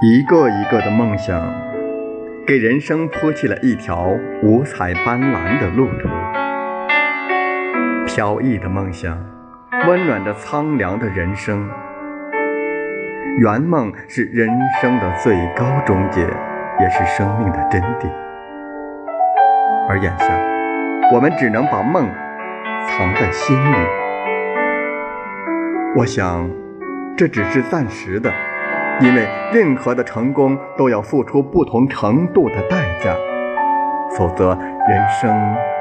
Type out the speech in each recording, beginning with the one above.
一个一个的梦想，给人生铺起了一条五彩斑斓的路途。飘逸的梦想，温暖着苍凉的人生。圆梦是人生的最高终结，也是生命的真谛。而眼下，我们只能把梦藏在心里。我想，这只是暂时的，因为任何的成功都要付出不同程度的代价，否则人生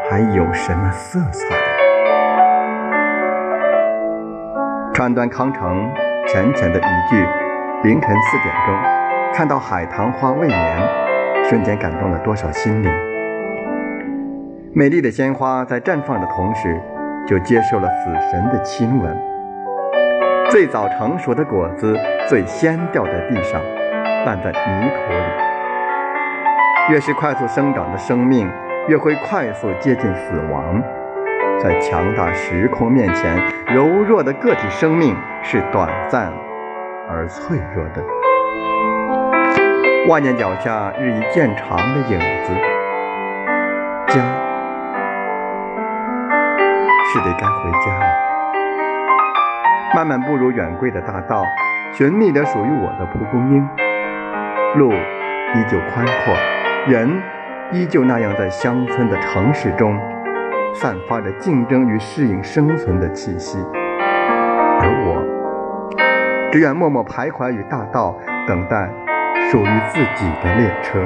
还有什么色彩？川端康成浅浅的一句。凌晨四点钟，看到海棠花未眠，瞬间感动了多少心灵？美丽的鲜花在绽放的同时，就接受了死神的亲吻。最早成熟的果子，最先掉在地上，烂在泥土里。越是快速生长的生命，越会快速接近死亡。在强大时空面前，柔弱的个体生命是短暂。而脆弱的，万年脚下日益渐长的影子，家是得该回家了。慢慢步入远贵的大道，寻觅着属于我的蒲公英。路依旧宽阔，人依旧那样在乡村的城市中，散发着竞争与适应生存的气息。而我只愿默默徘徊于大道，等待属于自己的列车。